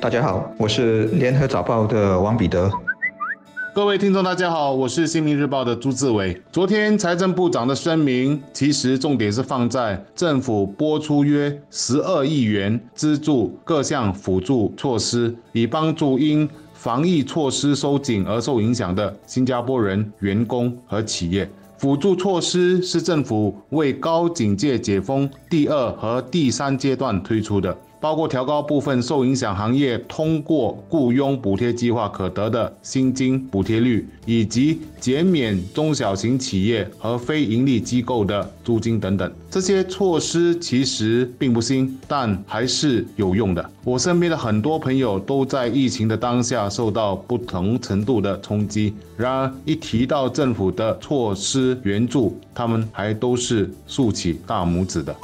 大家好，我是联合早报的王彼得。各位听众，大家好，我是新民日报的朱志伟。昨天财政部长的声明，其实重点是放在政府拨出约十二亿元资助各项辅助措施，以帮助因防疫措施收紧而受影响的新加坡人员工和企业。辅助措施是政府为高警戒解封第二和第三阶段推出的。包括调高部分受影响行业通过雇佣补贴计划可得的薪金补贴率，以及减免中小型企业和非盈利机构的租金等等。这些措施其实并不新，但还是有用的。我身边的很多朋友都在疫情的当下受到不同程度的冲击，然而一提到政府的措施援助，他们还都是竖起大拇指的。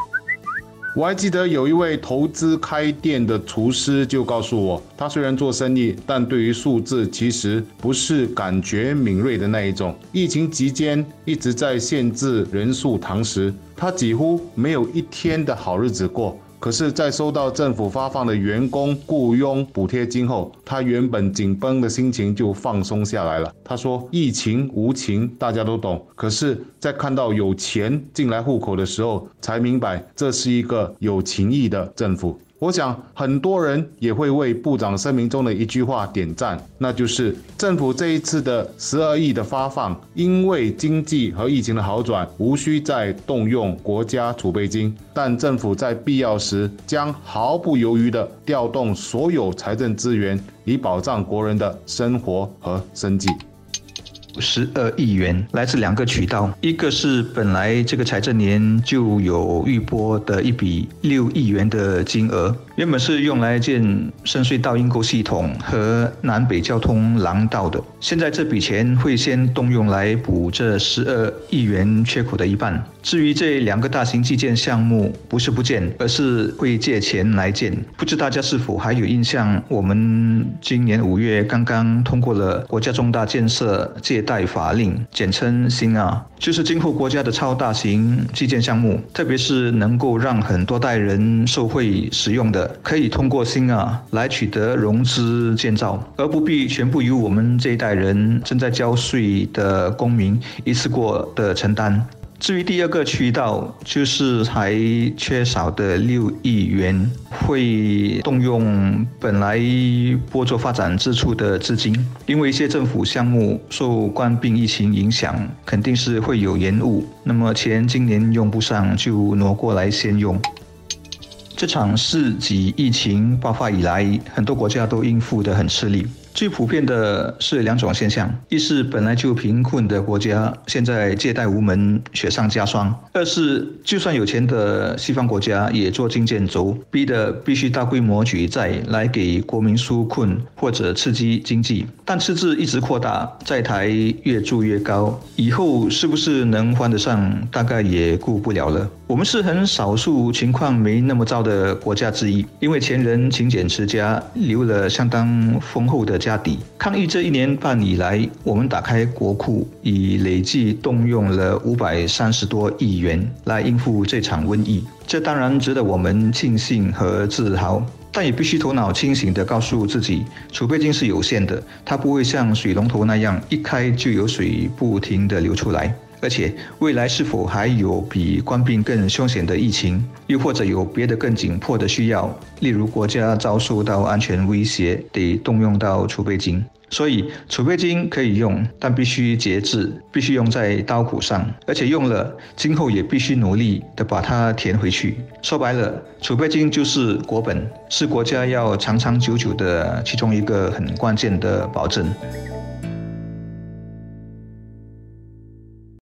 我还记得有一位投资开店的厨师就告诉我，他虽然做生意，但对于数字其实不是感觉敏锐的那一种。疫情期间一直在限制人数堂食，他几乎没有一天的好日子过。可是，在收到政府发放的员工雇佣补贴金后，他原本紧绷的心情就放松下来了。他说：“疫情无情，大家都懂。可是，在看到有钱进来户口的时候，才明白这是一个有情义的政府。”我想很多人也会为部长声明中的一句话点赞，那就是政府这一次的十二亿的发放，因为经济和疫情的好转，无需再动用国家储备金，但政府在必要时将毫不犹豫地调动所有财政资源，以保障国人的生活和生计。十二亿元来自两个渠道，一个是本来这个财政年就有预拨的一笔六亿元的金额，原本是用来建深隧道应沟系统和南北交通廊道的，现在这笔钱会先动用来补这十二亿元缺口的一半。至于这两个大型基建项目，不是不建，而是会借钱来建。不知大家是否还有印象？我们今年五月刚刚通过了国家重大建设借代法令，简称新啊，就是今后国家的超大型基建项目，特别是能够让很多代人受惠使用的，可以通过新啊来取得融资建造，而不必全部由我们这一代人正在交税的公民一次过的承担。至于第二个渠道，就是还缺少的六亿元，会动用本来拨作发展支出的资金，因为一些政府项目受冠病疫情影响，肯定是会有延误。那么钱今年用不上，就挪过来先用。这场世纪疫情爆发以来，很多国家都应付得很吃力。最普遍的是两种现象：一是本来就贫困的国家，现在借贷无门，雪上加霜；二是就算有钱的西方国家，也捉襟见肘，逼得必须大规模举债来给国民纾困或者刺激经济。但赤字一直扩大，债台越筑越高，以后是不是能还得上，大概也顾不了了。我们是很少数情况没那么糟的国家之一，因为前人勤俭持家，留了相当丰厚的。家底抗疫这一年半以来，我们打开国库，已累计动用了五百三十多亿元来应付这场瘟疫。这当然值得我们庆幸和自豪，但也必须头脑清醒地告诉自己，储备金是有限的，它不会像水龙头那样一开就有水不停地流出来。而且，未来是否还有比官病更凶险的疫情，又或者有别的更紧迫的需要，例如国家遭受到安全威胁，得动用到储备金。所以，储备金可以用，但必须节制，必须用在刀口上，而且用了，今后也必须努力的把它填回去。说白了，储备金就是国本，是国家要长长久久的其中一个很关键的保证。